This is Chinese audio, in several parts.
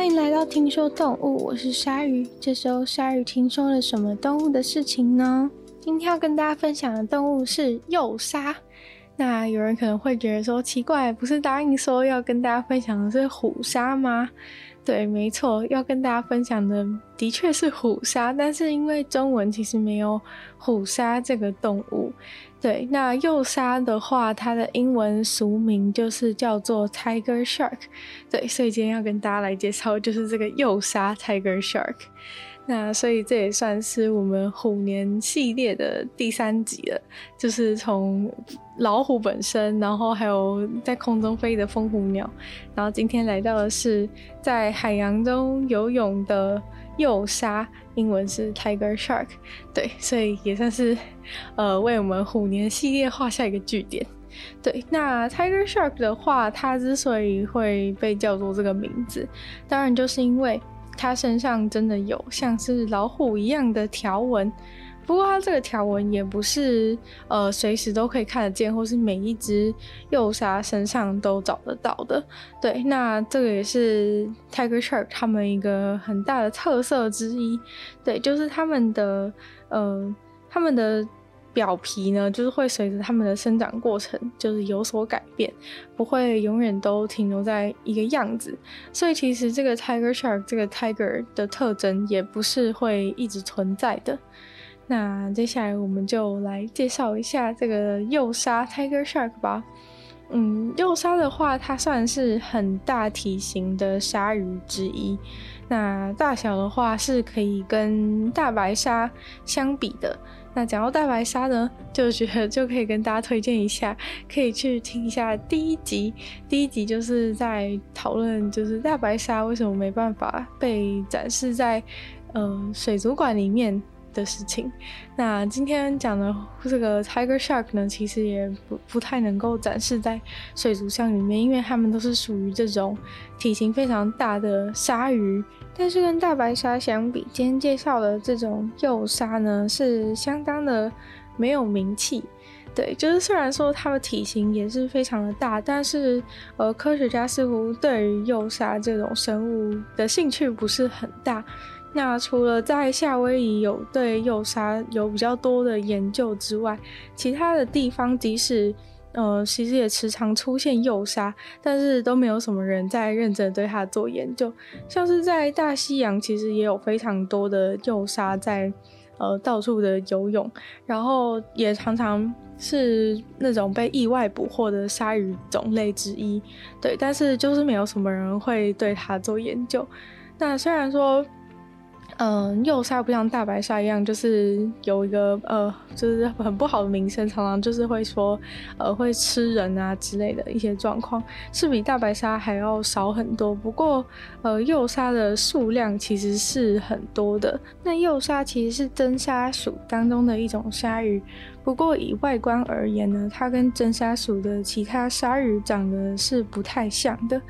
欢迎来到听说动物，我是鲨鱼。这时候鲨鱼听说了什么动物的事情呢？今天要跟大家分享的动物是幼鲨。那有人可能会觉得说奇怪，不是答应说要跟大家分享的是虎鲨吗？对，没错，要跟大家分享的的确是虎鲨，但是因为中文其实没有虎鲨这个动物。对，那幼鲨的话，它的英文俗名就是叫做 Tiger Shark。对，所以今天要跟大家来介绍就是这个幼鲨 Tiger Shark。那所以这也算是我们虎年系列的第三集了，就是从老虎本身，然后还有在空中飞的风虎鸟，然后今天来到的是在海洋中游泳的幼鲨，英文是 Tiger Shark。对，所以也算是呃为我们虎年系列画下一个句点。对，那 Tiger Shark 的话，它之所以会被叫做这个名字，当然就是因为。它身上真的有像是老虎一样的条纹，不过它这个条纹也不是呃随时都可以看得见，或是每一只幼鲨身上都找得到的。对，那这个也是 Tiger Shark 他们一个很大的特色之一。对，就是他们的呃他们的。表皮呢，就是会随着它们的生长过程，就是有所改变，不会永远都停留在一个样子。所以其实这个 Tiger Shark 这个 Tiger 的特征也不是会一直存在的。那接下来我们就来介绍一下这个幼鲨 Tiger Shark 吧。嗯，幼鲨的话，它算是很大体型的鲨鱼之一。那大小的话是可以跟大白鲨相比的。那讲到大白鲨呢，就觉得就可以跟大家推荐一下，可以去听一下第一集。第一集就是在讨论，就是大白鲨为什么没办法被展示在呃水族馆里面的事情。那今天讲的这个 Tiger Shark 呢，其实也不不太能够展示在水族箱里面，因为它们都是属于这种体型非常大的鲨鱼。但是跟大白鲨相比，今天介绍的这种幼鲨呢，是相当的没有名气。对，就是虽然说它的体型也是非常的大，但是呃，科学家似乎对于幼鲨这种生物的兴趣不是很大。那除了在夏威夷有对幼鲨有比较多的研究之外，其他的地方即使呃，其实也时常出现幼鲨，但是都没有什么人在认真对它做研究。像是在大西洋，其实也有非常多的幼鲨在呃到处的游泳，然后也常常是那种被意外捕获的鲨鱼种类之一。对，但是就是没有什么人会对它做研究。那虽然说。嗯，幼鲨不像大白鲨一样，就是有一个呃，就是很不好的名声，常常就是会说，呃，会吃人啊之类的一些状况，是比大白鲨还要少很多。不过，呃，幼鲨的数量其实是很多的。那幼鲨其实是真鲨属当中的一种鲨鱼，不过以外观而言呢，它跟真鲨属的其他鲨鱼长得是不太像的。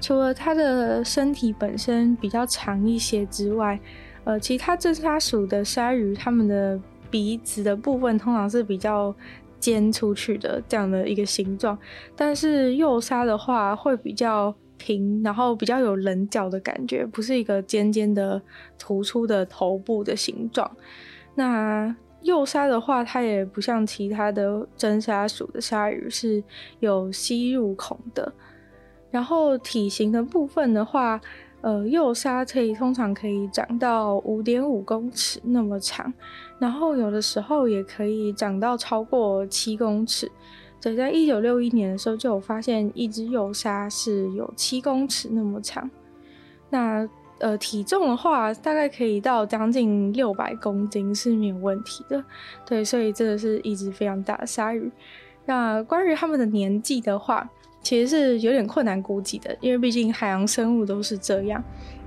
除了它的身体本身比较长一些之外，呃，其他真鲨属的鲨鱼，它们的鼻子的部分通常是比较尖出去的这样的一个形状，但是幼鲨的话会比较平，然后比较有棱角的感觉，不是一个尖尖的突出的头部的形状。那幼鲨的话，它也不像其他的真鲨属的鲨鱼是有吸入孔的，然后体型的部分的话。呃，幼鲨可以通常可以长到五点五公尺那么长，然后有的时候也可以长到超过七公尺。对，在一九六一年的时候就有发现一只幼鲨是有七公尺那么长。那呃，体重的话大概可以到将近六百公斤是没有问题的。对，所以真的是一只非常大的鲨鱼。那关于它们的年纪的话，其实是有点困难估计的，因为毕竟海洋生物都是这样。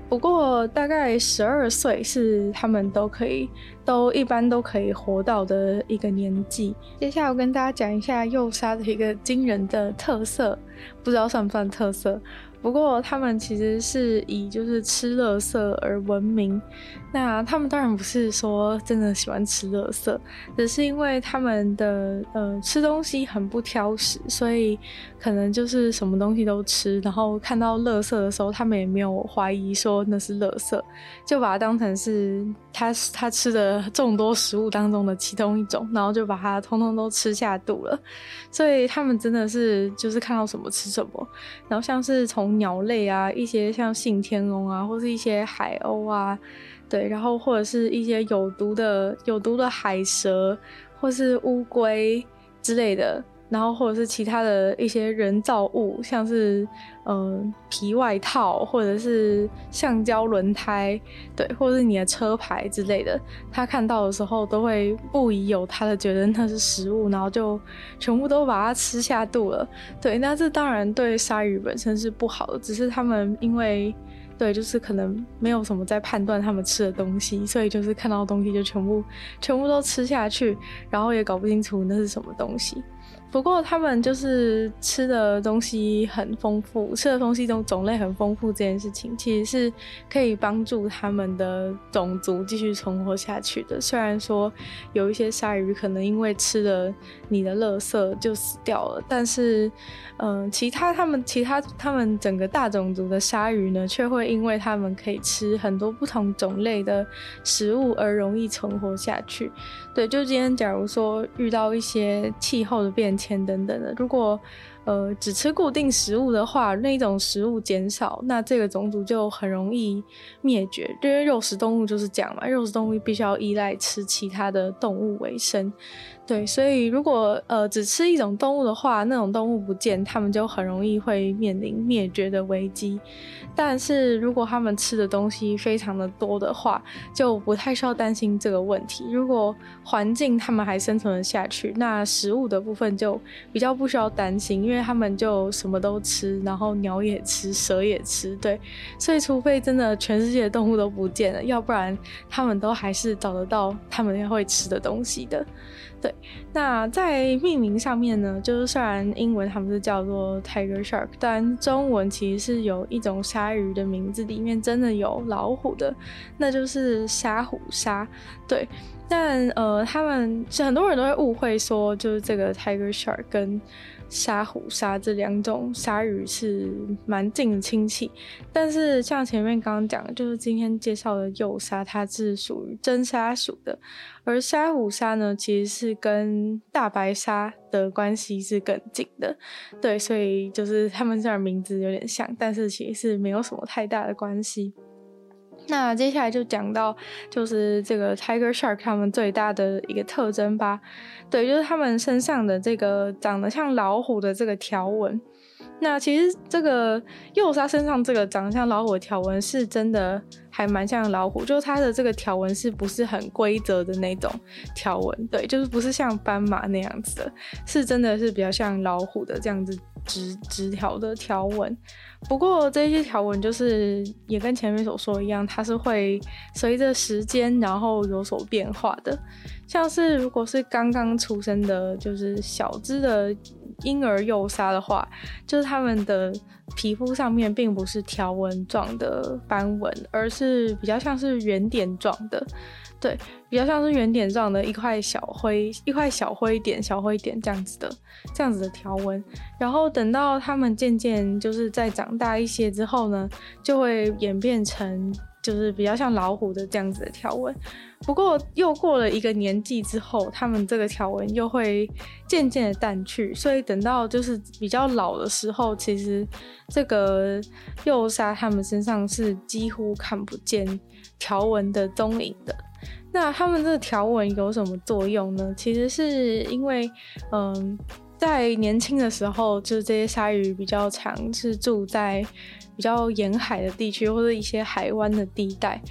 不过大概十二岁是他们都可以，都一般都可以活到的一个年纪。接下来我跟大家讲一下幼鲨的一个惊人的特色，不知道算不算特色？不过他们其实是以就是吃垃圾而闻名。那他们当然不是说真的喜欢吃垃圾，只是因为他们的呃吃东西很不挑食，所以可能就是什么东西都吃。然后看到垃圾的时候，他们也没有怀疑说那是垃圾，就把它当成是他他吃的众多食物当中的其中一种，然后就把它通通都吃下肚了。所以他们真的是就是看到什么吃什么。然后像是从鸟类啊，一些像信天翁啊，或是一些海鸥啊。对，然后或者是一些有毒的、有毒的海蛇，或是乌龟之类的，然后或者是其他的一些人造物，像是嗯、呃、皮外套，或者是橡胶轮胎，对，或者是你的车牌之类的，他看到的时候都会不疑有他的觉得那是食物，然后就全部都把它吃下肚了。对，那这当然对鲨鱼本身是不好的，只是他们因为。对，就是可能没有什么在判断他们吃的东西，所以就是看到东西就全部全部都吃下去，然后也搞不清楚那是什么东西。不过他们就是吃的东西很丰富，吃的东西种种类很丰富，这件事情其实是可以帮助他们的种族继续存活下去的。虽然说有一些鲨鱼可能因为吃了你的垃圾就死掉了，但是，嗯、其他他们其他他们整个大种族的鲨鱼呢，却会因为他们可以吃很多不同种类的食物而容易存活下去。对，就今天假如说遇到一些气候的变迁等等的，如果呃只吃固定食物的话，那一种食物减少，那这个种族就很容易灭绝。因为肉食动物就是这样嘛，肉食动物必须要依赖吃其他的动物为生。对，所以如果呃只吃一种动物的话，那种动物不见，它们就很容易会面临灭绝的危机。但是如果它们吃的东西非常的多的话，就不太需要担心这个问题。如果环境它们还生存得下去，那食物的部分就比较不需要担心，因为它们就什么都吃，然后鸟也吃，蛇也吃，对。所以除非真的全世界的动物都不见了，要不然它们都还是找得到它们会吃的东西的。对，那在命名上面呢，就是虽然英文他们是叫做 Tiger Shark，但中文其实是有一种鲨鱼的名字里面真的有老虎的，那就是鲨虎鲨。对，但呃，他们很多人都会误会说，就是这个 Tiger Shark 跟鲨虎鲨这两种鲨鱼是蛮近的亲戚，但是像前面刚刚讲的，就是今天介绍的幼鲨，它是属于真鲨属的，而鲨虎鲨呢，其实是跟大白鲨的关系是更近的，对，所以就是他们这样名字有点像，但是其实是没有什么太大的关系。那接下来就讲到，就是这个 Tiger Shark 它们最大的一个特征吧。对，就是它们身上的这个长得像老虎的这个条纹。那其实这个幼鲨身上这个长得像老虎的条纹是真的还蛮像老虎，就是它的这个条纹是不是很规则的那种条纹？对，就是不是像斑马那样子的，是真的是比较像老虎的这样子直直条的条纹。不过这些条纹就是也跟前面所说一样，它是会随着时间然后有所变化的。像是如果是刚刚出生的，就是小只的婴儿幼鲨的话，就是它们的皮肤上面并不是条纹状的斑纹，而是比较像是圆点状的。对，比较像是圆点状的一块小灰，一块小灰点，小灰点这样子的，这样子的条纹。然后等到它们渐渐就是再长大一些之后呢，就会演变成就是比较像老虎的这样子的条纹。不过又过了一个年纪之后，它们这个条纹又会渐渐的淡去，所以等到就是比较老的时候，其实这个幼鲨它们身上是几乎看不见条纹的踪影的。那它们这个条纹有什么作用呢？其实是因为，嗯，在年轻的时候，就是这些鲨鱼比较常是住在比较沿海的地区或者一些海湾的地带。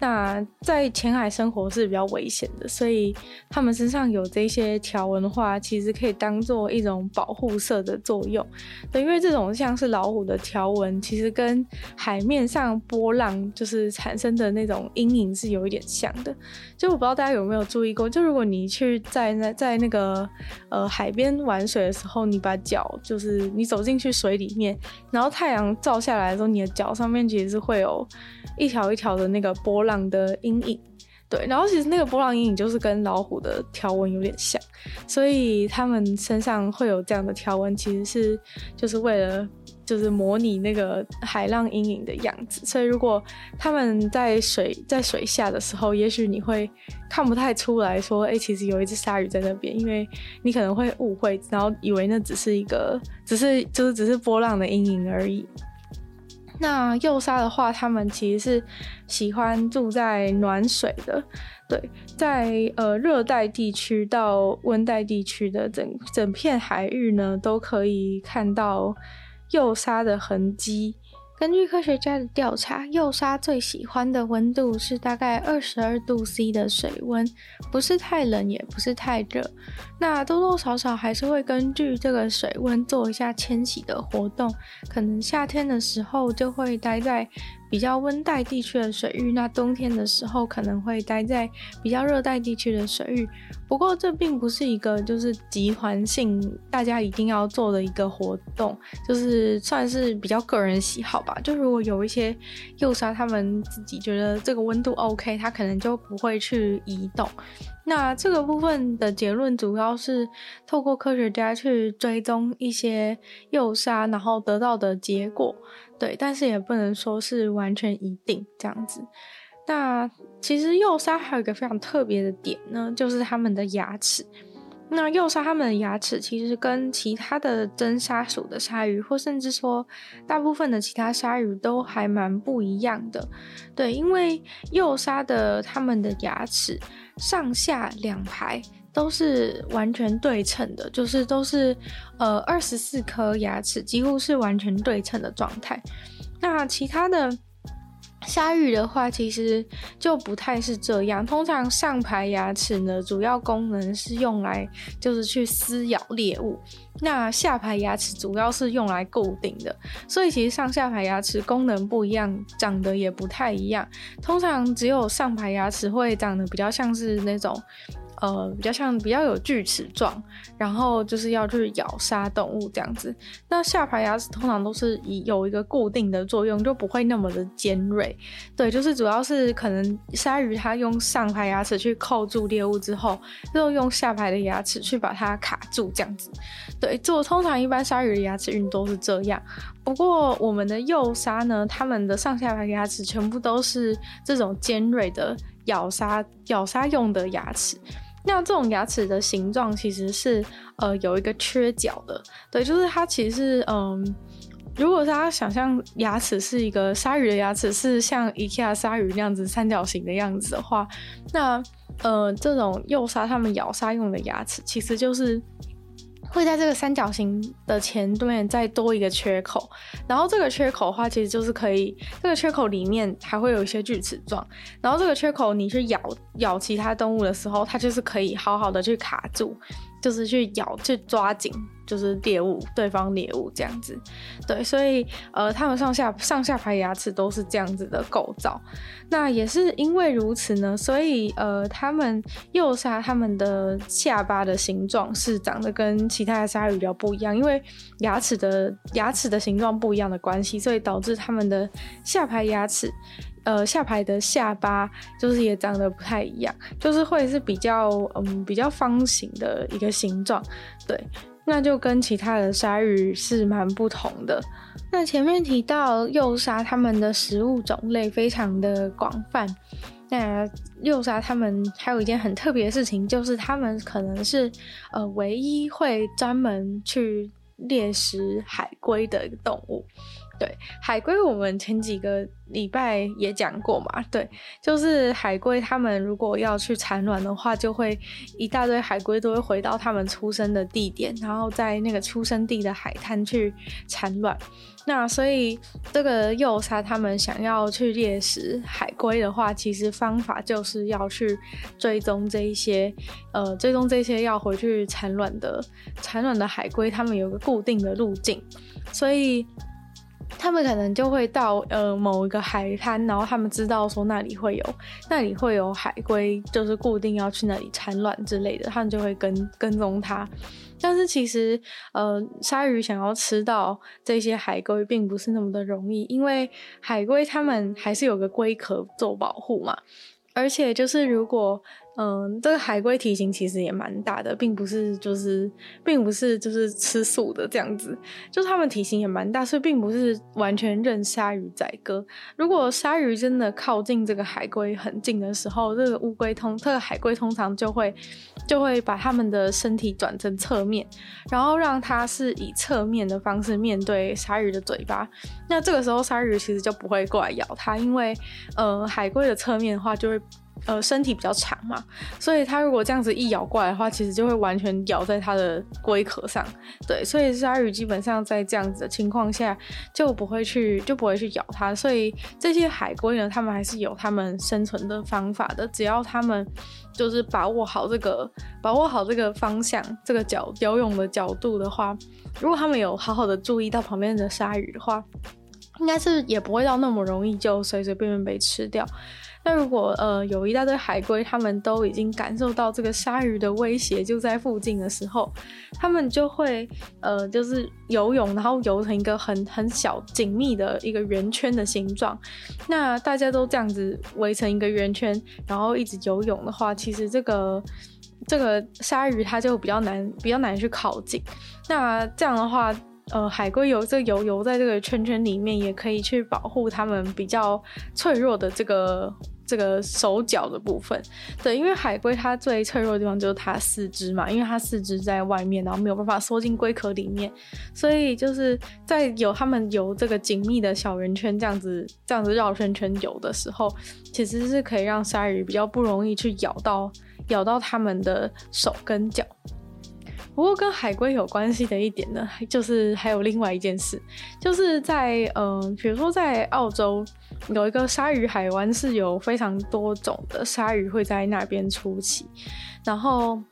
那在浅海生活是比较危险的，所以它们身上有这些条纹的话，其实可以当做一种保护色的作用。对，因为这种像是老虎的条纹，其实跟海面上波浪就是产生的那种阴影是有一点像的。就我不知道大家有没有注意过，就如果你去在那在那个呃海边玩水的时候，你把脚就是你走进去水里面，然后太阳照下来的时候，你的脚上面其实是会有一条一条的那个波浪的阴影。对，然后其实那个波浪阴影就是跟老虎的条纹有点像，所以他们身上会有这样的条纹，其实是就是为了就是模拟那个海浪阴影的样子。所以如果他们在水在水下的时候，也许你会看不太出来说，哎，其实有一只鲨鱼在那边，因为你可能会误会，然后以为那只是一个只是就是只是波浪的阴影而已。那幼鲨的话，它们其实是喜欢住在暖水的，对，在呃热带地区到温带地区的整整片海域呢，都可以看到幼鲨的痕迹。根据科学家的调查，幼鲨最喜欢的温度是大概二十二度 C 的水温，不是太冷，也不是太热。那多多少少还是会根据这个水温做一下迁徙的活动，可能夏天的时候就会待在比较温带地区的水域，那冬天的时候可能会待在比较热带地区的水域。不过这并不是一个就是集团性大家一定要做的一个活动，就是算是比较个人喜好吧。就如果有一些幼鲨，他们自己觉得这个温度 OK，他可能就不会去移动。那这个部分的结论主要是透过科学家去追踪一些幼鲨，然后得到的结果。对，但是也不能说是完全一定这样子。那其实幼鲨还有一个非常特别的点呢，就是它们的牙齿。那幼鲨它们的牙齿其实跟其他的真鲨属的鲨鱼，或甚至说大部分的其他鲨鱼都还蛮不一样的。对，因为幼鲨的它们的牙齿上下两排都是完全对称的，就是都是呃二十四颗牙齿，几乎是完全对称的状态。那其他的。鲨鱼的话，其实就不太是这样。通常上排牙齿呢，主要功能是用来就是去撕咬猎物；那下排牙齿主要是用来固定的。所以其实上下排牙齿功能不一样，长得也不太一样。通常只有上排牙齿会长得比较像是那种。呃，比较像比较有锯齿状，然后就是要去咬杀动物这样子。那下排牙齿通常都是以有一个固定的作用，就不会那么的尖锐。对，就是主要是可能鲨鱼它用上排牙齿去扣住猎物之后，又用下排的牙齿去把它卡住这样子。对，做通常一般鲨鱼的牙齿运都是这样。不过我们的幼鲨呢，它们的上下排牙齿全部都是这种尖锐的咬杀咬杀用的牙齿。那这种牙齿的形状其实是呃有一个缺角的，对，就是它其实嗯，如果大家想象牙齿是一个鲨鱼的牙齿是像 IKEA 鲨鱼那样子三角形的样子的话，那呃这种幼鲨它们咬鲨用的牙齿其实就是。会在这个三角形的前面再多一个缺口，然后这个缺口的话，其实就是可以，这个缺口里面还会有一些锯齿状，然后这个缺口你去咬咬其他动物的时候，它就是可以好好的去卡住。就是去咬，去抓紧，就是猎物，对方猎物这样子，对，所以呃，他们上下上下排牙齿都是这样子的构造。那也是因为如此呢，所以呃，他们幼鲨他们的下巴的形状是长得跟其他的鲨鱼比较不一样，因为牙齿的牙齿的形状不一样的关系，所以导致他们的下排牙齿。呃，下排的下巴就是也长得不太一样，就是会是比较嗯比较方形的一个形状，对，那就跟其他的鲨鱼是蛮不同的。那前面提到幼鲨它们的食物种类非常的广泛，那幼鲨它们还有一件很特别的事情，就是它们可能是呃唯一会专门去猎食海龟的一个动物。对，海龟，我们前几个礼拜也讲过嘛。对，就是海龟，他们如果要去产卵的话，就会一大堆海龟都会回到他们出生的地点，然后在那个出生地的海滩去产卵。那所以这个幼鲨他们想要去猎食海龟的话，其实方法就是要去追踪这一些，呃，追踪这些要回去产卵的产卵的海龟，他们有个固定的路径，所以。他们可能就会到呃某一个海滩，然后他们知道说那里会有那里会有海龟，就是固定要去那里产卵之类的，他们就会跟跟踪它。但是其实呃鲨鱼想要吃到这些海龟并不是那么的容易，因为海龟它们还是有个龟壳做保护嘛，而且就是如果。嗯，这个海龟体型其实也蛮大的，并不是就是，并不是就是吃素的这样子，就它们体型也蛮大，所以并不是完全任鲨鱼宰割。如果鲨鱼真的靠近这个海龟很近的时候，这个乌龟通，这个海龟通常就会就会把它们的身体转成侧面，然后让它是以侧面的方式面对鲨鱼的嘴巴。那这个时候鲨鱼其实就不会过来咬它，因为呃海龟的侧面的话就会。呃，身体比较长嘛，所以它如果这样子一咬过来的话，其实就会完全咬在它的龟壳上。对，所以鲨鱼基本上在这样子的情况下就不会去就不会去咬它。所以这些海龟呢，它们还是有它们生存的方法的，只要它们就是把握好这个把握好这个方向，这个角游泳的角度的话，如果它们有好好的注意到旁边的鲨鱼的话，应该是也不会到那么容易就随随便便被吃掉。那如果呃有一大堆海龟，他们都已经感受到这个鲨鱼的威胁就在附近的时候，他们就会呃就是游泳，然后游成一个很很小紧密的一个圆圈的形状。那大家都这样子围成一个圆圈，然后一直游泳的话，其实这个这个鲨鱼它就比较难比较难去靠近。那这样的话。呃，海龟游这游游在这个圈圈里面，也可以去保护它们比较脆弱的这个这个手脚的部分。对，因为海龟它最脆弱的地方就是它四肢嘛，因为它四肢在外面，然后没有办法缩进龟壳里面，所以就是在有它们游这个紧密的小圆圈这样子这样子绕圈圈游的时候，其实是可以让鲨鱼比较不容易去咬到咬到它们的手跟脚。不过跟海龟有关系的一点呢，就是还有另外一件事，就是在嗯、呃，比如说在澳洲有一个鲨鱼海湾，是有非常多种的鲨鱼会在那边出奇，然后。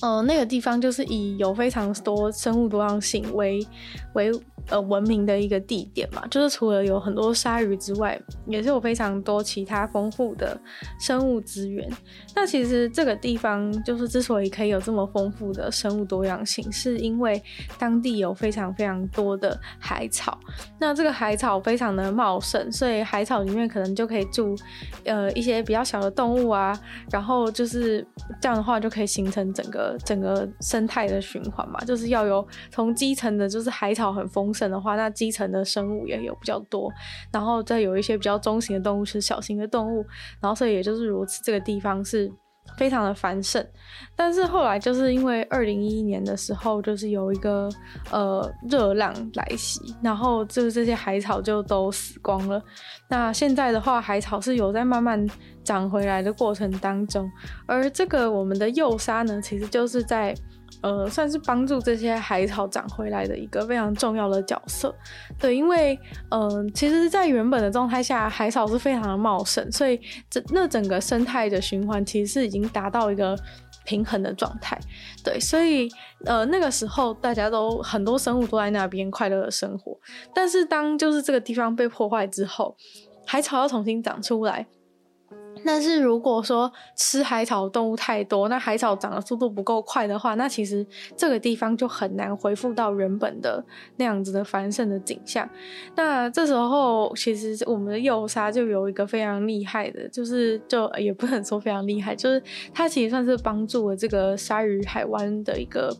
呃，那个地方就是以有非常多生物多样性为为呃闻名的一个地点嘛，就是除了有很多鲨鱼之外，也是有非常多其他丰富的生物资源。那其实这个地方就是之所以可以有这么丰富的生物多样性，是因为当地有非常非常多的海草。那这个海草非常的茂盛，所以海草里面可能就可以住呃一些比较小的动物啊，然后就是这样的话就可以形成整个。整个生态的循环嘛，就是要有从基层的，就是海草很丰盛的话，那基层的生物也有比较多，然后再有一些比较中型的动物是小型的动物，然后所以也就是如此，这个地方是非常的繁盛。但是后来就是因为二零一一年的时候，就是有一个呃热浪来袭，然后就是这些海草就都死光了。那现在的话，海草是有在慢慢。长回来的过程当中，而这个我们的幼沙呢，其实就是在呃，算是帮助这些海草长回来的一个非常重要的角色。对，因为嗯、其实，在原本的状态下，海草是非常的茂盛，所以整那整个生态的循环其实是已经达到一个平衡的状态。对，所以呃，那个时候大家都很多生物都在那边快乐的生活。但是当就是这个地方被破坏之后，海草要重新长出来。但是如果说吃海草动物太多，那海草长的速度不够快的话，那其实这个地方就很难恢复到原本的那样子的繁盛的景象。那这时候，其实我们的幼鲨就有一个非常厉害的，就是就也不能说非常厉害，就是它其实算是帮助了这个鲨鱼海湾的一个。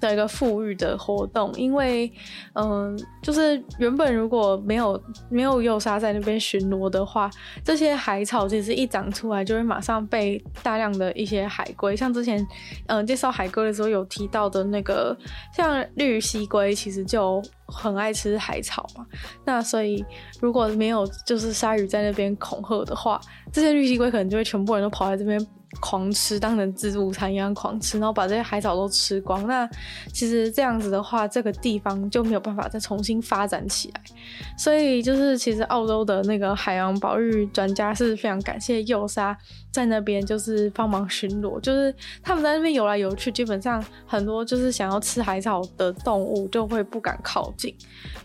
的一个富裕的活动，因为，嗯，就是原本如果没有没有幼鲨在那边巡逻的话，这些海草其实一长出来就会马上被大量的一些海龟，像之前嗯介绍海龟的时候有提到的那个，像绿蠵龟，其实就很爱吃海草嘛。那所以如果没有就是鲨鱼在那边恐吓的话，这些绿蠵龟可能就会全部人都跑在这边。狂吃，当成自助餐一样狂吃，然后把这些海草都吃光。那其实这样子的话，这个地方就没有办法再重新发展起来。所以就是，其实澳洲的那个海洋保育专家是非常感谢幼鲨在那边就是帮忙巡逻，就是他们在那边游来游去，基本上很多就是想要吃海草的动物就会不敢靠近。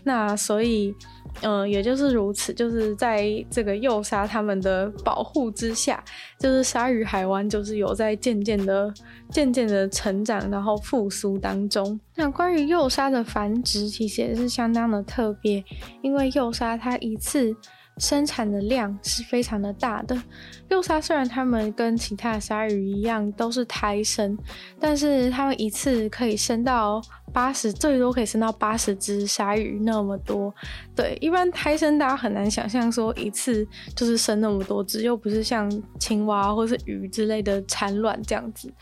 那所以。嗯、也就是如此，就是在这个幼鲨它们的保护之下，就是鲨鱼海湾就是有在渐渐的、渐渐的成长，然后复苏当中。那关于幼鲨的繁殖，其实也是相当的特别，因为幼鲨它一次生产的量是非常的大的。幼鲨虽然它们跟其他的鲨鱼一样都是胎生，但是它们一次可以生到。八十最多可以生到八十只鲨鱼那么多，对，一般胎生大家很难想象说一次就是生那么多只，又不是像青蛙或是鱼之类的产卵这样子。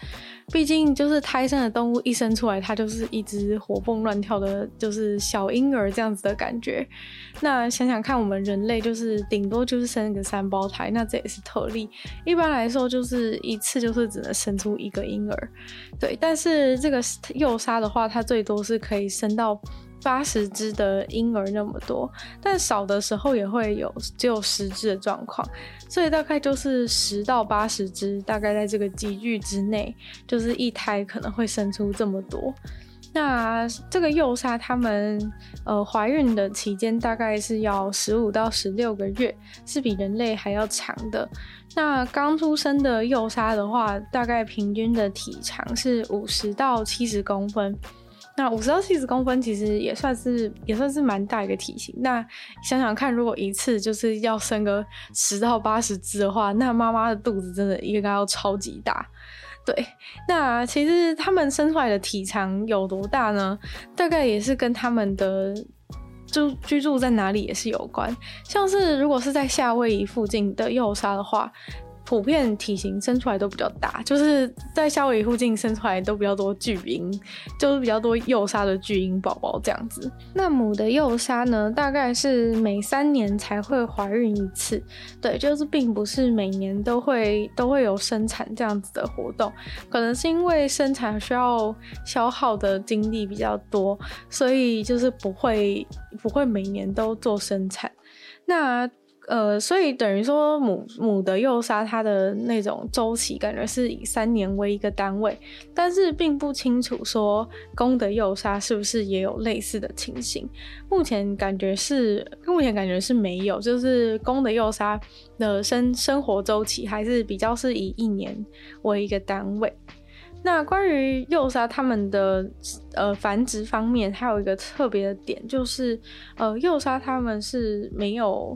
毕竟就是胎生的动物一生出来，它就是一只活蹦乱跳的，就是小婴儿这样子的感觉。那想想看，我们人类就是顶多就是生一个三胞胎，那这也是特例。一般来说，就是一次就是只能生出一个婴儿，对。但是这个幼鲨的话，它最多是可以生到八十只的婴儿那么多，但少的时候也会有只有十只的状况，所以大概就是十到八十只，大概在这个级距之内，就是一胎可能会生出这么多。那这个幼鲨它们呃怀孕的期间大概是要十五到十六个月，是比人类还要长的。那刚出生的幼鲨的话，大概平均的体长是五十到七十公分。那五十到七十公分其实也算是也算是蛮大一个体型。那想想看，如果一次就是要生个十到八十只的话，那妈妈的肚子真的应该要超级大。对，那其实他们生出来的体长有多大呢？大概也是跟他们的就居住在哪里也是有关。像是如果是在夏威夷附近的幼鲨的话。普遍体型生出来都比较大，就是在夏威夷附近生出来都比较多巨婴，就是比较多幼鲨的巨婴宝宝这样子。那母的幼鲨呢，大概是每三年才会怀孕一次，对，就是并不是每年都会都会有生产这样子的活动，可能是因为生产需要消耗的精力比较多，所以就是不会不会每年都做生产。那呃，所以等于说母母的幼鲨它的那种周期感觉是以三年为一个单位，但是并不清楚说公的幼鲨是不是也有类似的情形。目前感觉是，目前感觉是没有，就是公的幼鲨的生生活周期还是比较是以一年为一个单位。那关于幼鲨它们的呃繁殖方面，还有一个特别的点，就是呃幼鲨它们是没有。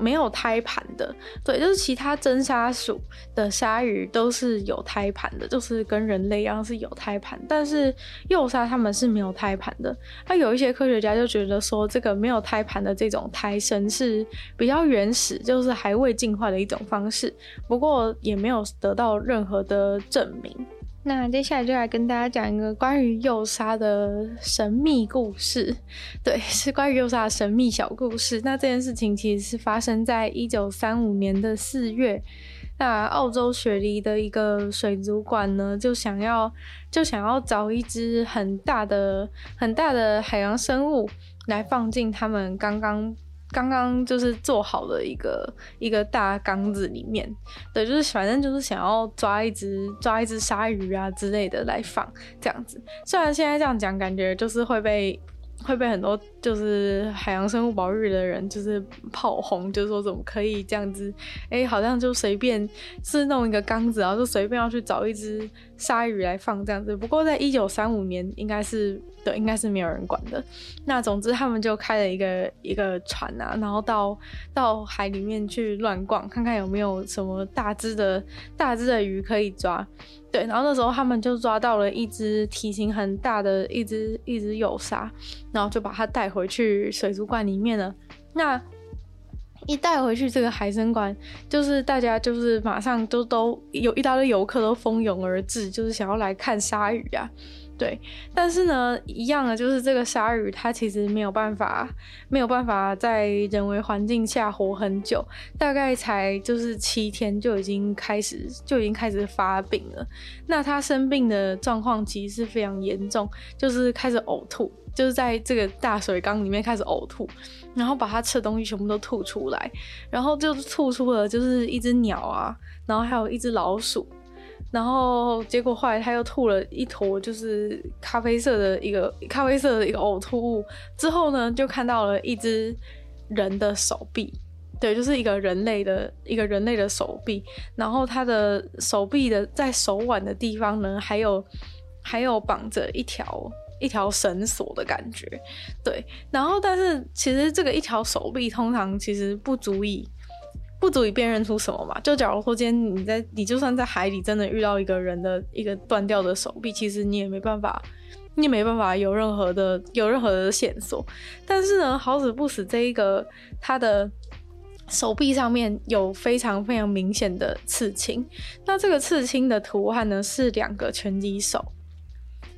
没有胎盘的，对，就是其他真鲨属的鲨鱼都是有胎盘的，就是跟人类一样是有胎盘，但是幼鲨它们是没有胎盘的。那有一些科学家就觉得说，这个没有胎盘的这种胎生是比较原始，就是还未进化的一种方式，不过也没有得到任何的证明。那接下来就来跟大家讲一个关于幼鲨的神秘故事，对，是关于幼鲨的神秘小故事。那这件事情其实是发生在一九三五年的四月，那澳洲雪梨的一个水族馆呢，就想要就想要找一只很大的很大的海洋生物来放进他们刚刚。刚刚就是做好的一个一个大缸子里面，对，就是反正就是想要抓一只抓一只鲨鱼啊之类的来放这样子。虽然现在这样讲，感觉就是会被会被很多就是海洋生物保育的人就是炮轰，就是说怎么可以这样子？哎、好像就随便是弄一个缸子，然后就随便要去找一只鲨鱼来放这样子。不过在一九三五年，应该是。对，应该是没有人管的。那总之，他们就开了一个一个船啊，然后到到海里面去乱逛，看看有没有什么大只的大只的鱼可以抓。对，然后那时候他们就抓到了一只体型很大的一只一只幼鲨，然后就把它带回去水族馆里面了。那一带回去这个海参馆，就是大家就是马上都都有一大堆游客都蜂拥而至，就是想要来看鲨鱼啊。对，但是呢，一样的就是这个鲨鱼，它其实没有办法，没有办法在人为环境下活很久，大概才就是七天就已经开始就已经开始发病了。那它生病的状况其实是非常严重，就是开始呕吐，就是在这个大水缸里面开始呕吐，然后把它吃的东西全部都吐出来，然后就吐出了就是一只鸟啊，然后还有一只老鼠。然后结果后来他又吐了一坨，就是咖啡色的一个咖啡色的一个呕吐物。之后呢，就看到了一只人的手臂，对，就是一个人类的一个人类的手臂。然后他的手臂的在手腕的地方呢，还有还有绑着一条一条绳索的感觉，对。然后但是其实这个一条手臂通常其实不足以。不足以辨认出什么嘛？就假如说今天你在，你就算在海里真的遇到一个人的一个断掉的手臂，其实你也没办法，你也没办法有任何的有任何的线索。但是呢，好死不死，这一个他的手臂上面有非常非常明显的刺青。那这个刺青的图案呢，是两个拳击手。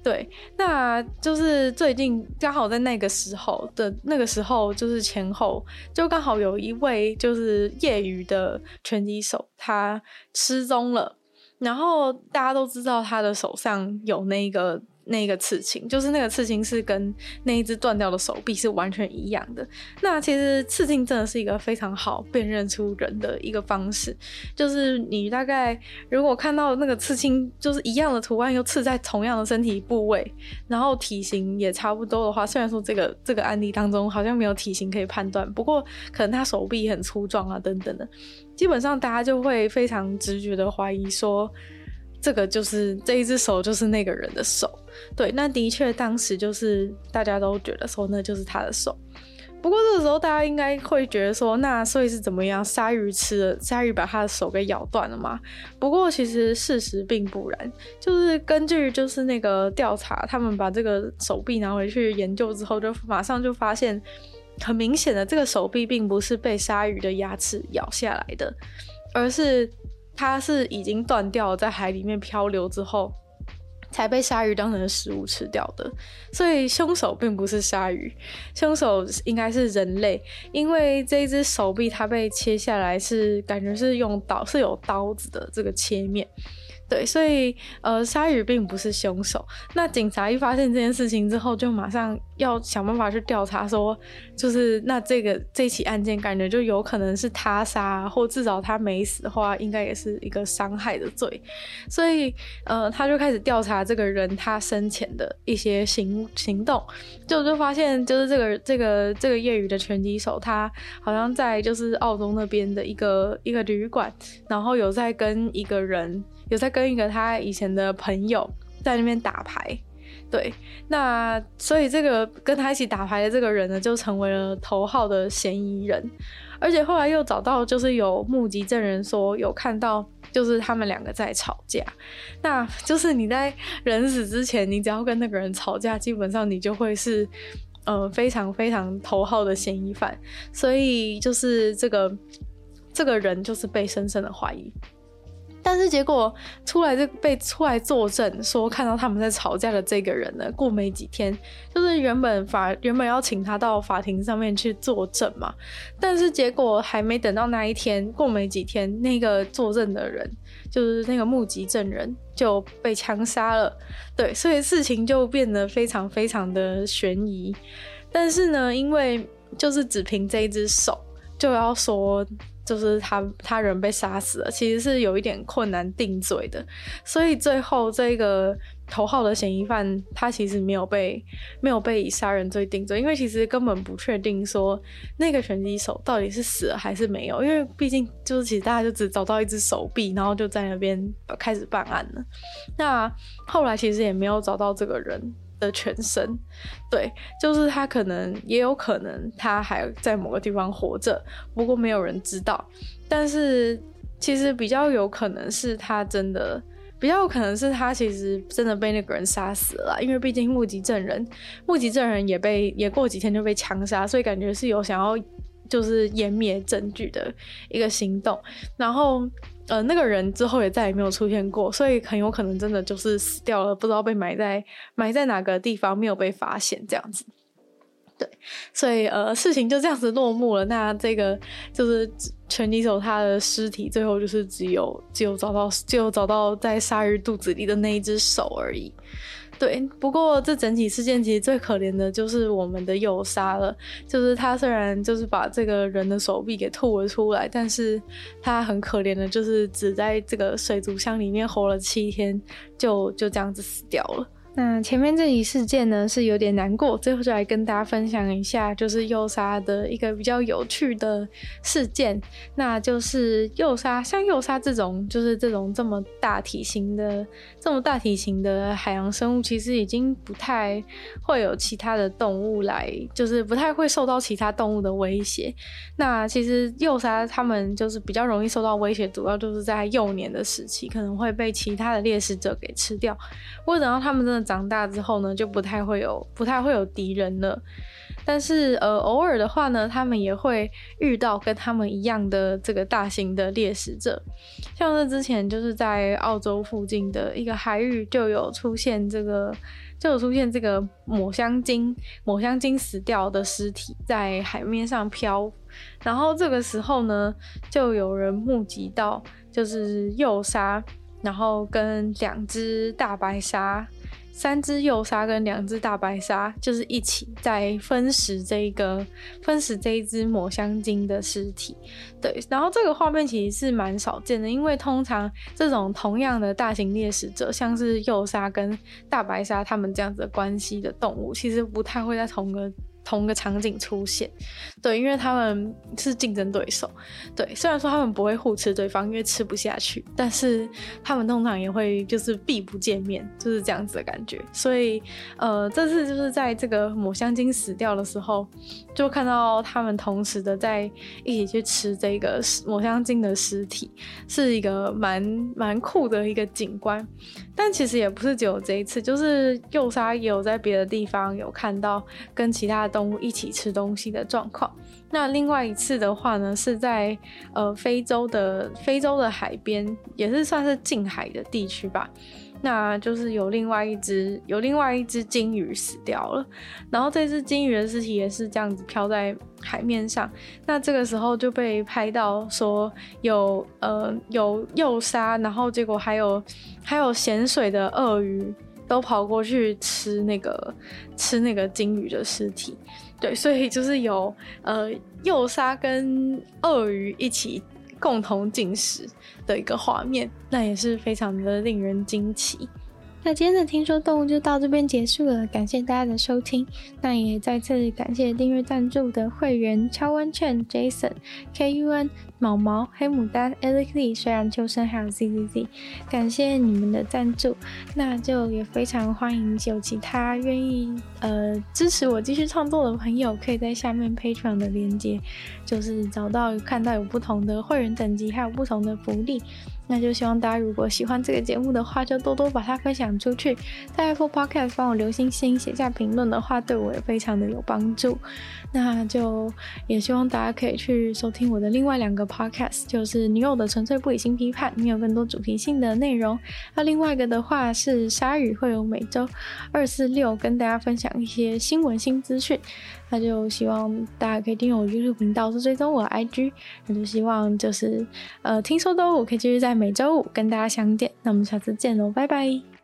对，那就是最近刚好在那个时候的那个时候，就是前后就刚好有一位就是业余的拳击手，他失踪了，然后大家都知道他的手上有那个。那个刺青，就是那个刺青是跟那一只断掉的手臂是完全一样的。那其实刺青真的是一个非常好辨认出人的一个方式，就是你大概如果看到那个刺青就是一样的图案，又刺在同样的身体部位，然后体型也差不多的话，虽然说这个这个案例当中好像没有体型可以判断，不过可能他手臂很粗壮啊等等的，基本上大家就会非常直觉的怀疑说。这个就是这一只手，就是那个人的手，对，那的确当时就是大家都觉得说那就是他的手。不过这个时候大家应该会觉得说，那所以是怎么样？鲨鱼吃了，鲨鱼把他的手给咬断了吗？不过其实事实并不然，就是根据就是那个调查，他们把这个手臂拿回去研究之后，就马上就发现，很明显的这个手臂并不是被鲨鱼的牙齿咬下来的，而是。它是已经断掉了，在海里面漂流之后，才被鲨鱼当成食物吃掉的。所以凶手并不是鲨鱼，凶手应该是人类，因为这一只手臂它被切下来是感觉是用刀，是有刀子的这个切面。对，所以呃，鲨鱼并不是凶手。那警察一发现这件事情之后，就马上要想办法去调查，说就是那这个这起案件，感觉就有可能是他杀，或至少他没死的话，应该也是一个伤害的罪。所以呃，他就开始调查这个人他生前的一些行行动，就就发现就是这个这个这个业余的拳击手，他好像在就是澳洲那边的一个一个旅馆，然后有在跟一个人。有在跟一个他以前的朋友在那边打牌，对，那所以这个跟他一起打牌的这个人呢，就成为了头号的嫌疑人，而且后来又找到就是有目击证人说有看到就是他们两个在吵架，那就是你在人死之前，你只要跟那个人吵架，基本上你就会是呃非常非常头号的嫌疑犯，所以就是这个这个人就是被深深的怀疑。但是结果出来就被出来作证说看到他们在吵架的这个人呢，过没几天，就是原本法原本要请他到法庭上面去作证嘛，但是结果还没等到那一天，过没几天，那个作证的人就是那个目击证人就被枪杀了，对，所以事情就变得非常非常的悬疑。但是呢，因为就是只凭这一只手就要说。就是他他人被杀死了，其实是有一点困难定罪的，所以最后这个头号的嫌疑犯他其实没有被没有被以杀人罪定罪，因为其实根本不确定说那个拳击手到底是死了还是没有，因为毕竟就是其实大家就只找到一只手臂，然后就在那边开始办案了。那后来其实也没有找到这个人的全身，对，就是他可能也有可能他还在某个地方活着，不过没有人知道。但是其实比较有可能是他真的，比较有可能是他其实真的被那个人杀死了，因为毕竟目击证人，目击证人也被也过几天就被枪杀，所以感觉是有想要就是湮灭证据的一个行动。然后呃，那个人之后也再也没有出现过，所以很有可能真的就是死掉了，不知道被埋在埋在哪个地方，没有被发现这样子。对，所以呃，事情就这样子落幕了。那这个就是拳击手他的尸体，最后就是只有只有找到只有找到在鲨鱼肚子里的那一只手而已。对，不过这整体事件其实最可怜的就是我们的幼鲨了。就是它虽然就是把这个人的手臂给吐了出来，但是它很可怜的，就是只在这个水族箱里面活了七天，就就这样子死掉了。那前面这一事件呢，是有点难过，最后就来跟大家分享一下，就是幼鲨的一个比较有趣的事件，那就是幼鲨，像幼鲨这种，就是这种这么大体型的、这么大体型的海洋生物，其实已经不太会有其他的动物来，就是不太会受到其他动物的威胁。那其实幼鲨它们就是比较容易受到威胁，主要就是在幼年的时期，可能会被其他的猎食者给吃掉，不过等到它们真的。长大之后呢，就不太会有不太会有敌人了。但是呃，偶尔的话呢，他们也会遇到跟他们一样的这个大型的猎食者。像是之前就是在澳洲附近的一个海域，就有出现这个就有出现这个抹香鲸，抹香鲸死掉的尸体在海面上漂。然后这个时候呢，就有人目击到，就是幼鲨，然后跟两只大白鲨。三只幼鲨跟两只大白鲨就是一起在分食这一个分食这一只抹香鲸的尸体，对，然后这个画面其实是蛮少见的，因为通常这种同样的大型猎食者，像是幼鲨跟大白鲨他们这样子的关系的动物，其实不太会在同个。同个场景出现，对，因为他们是竞争对手，对，虽然说他们不会互吃对方，因为吃不下去，但是他们通常也会就是避不见面，就是这样子的感觉。所以，呃，这次就是在这个抹香鲸死掉的时候，就看到他们同时的在一起去吃这个抹香鲸的尸体，是一个蛮蛮酷的一个景观。但其实也不是只有这一次，就是幼鲨也有在别的地方有看到跟其他的动物一起吃东西的状况。那另外一次的话呢，是在呃非洲的非洲的海边，也是算是近海的地区吧。那就是有另外一只有另外一只鲸鱼死掉了，然后这只鲸鱼的尸体也是这样子漂在海面上。那这个时候就被拍到说有呃有幼鲨，然后结果还有还有咸水的鳄鱼都跑过去吃那个吃那个鲸鱼的尸体。对，所以就是有呃幼鲨跟鳄鱼一起。共同进食的一个画面，那也是非常的令人惊奇。那今天的听说动物就到这边结束了，感谢大家的收听。那也再次感谢订阅赞助的会员超温券、Jason、KUN、毛毛、黑牡丹、Alex Lee、虽然秋生还有 ZZZ，感谢你们的赞助。那就也非常欢迎有其他愿意呃支持我继续创作的朋友，可以在下面 Patreon 的链接，就是找到看到有不同的会员等级，还有不同的福利。那就希望大家如果喜欢这个节目的话，就多多把它分享出去。在 Apple Podcast 帮我留星星、写下评论的话，对我也非常的有帮助。那就也希望大家可以去收听我的另外两个 Podcast，就是女友的纯粹不理性批判，你有更多主题性的内容。那另外一个的话是鲨鱼，会有每周二、四、六跟大家分享一些新闻新资讯。那就希望大家可以订阅我 YouTube 频道，是追踪我的 IG。那就希望就是呃，听说都我可以继续在每周五跟大家相见。那我们下次见喽，拜拜。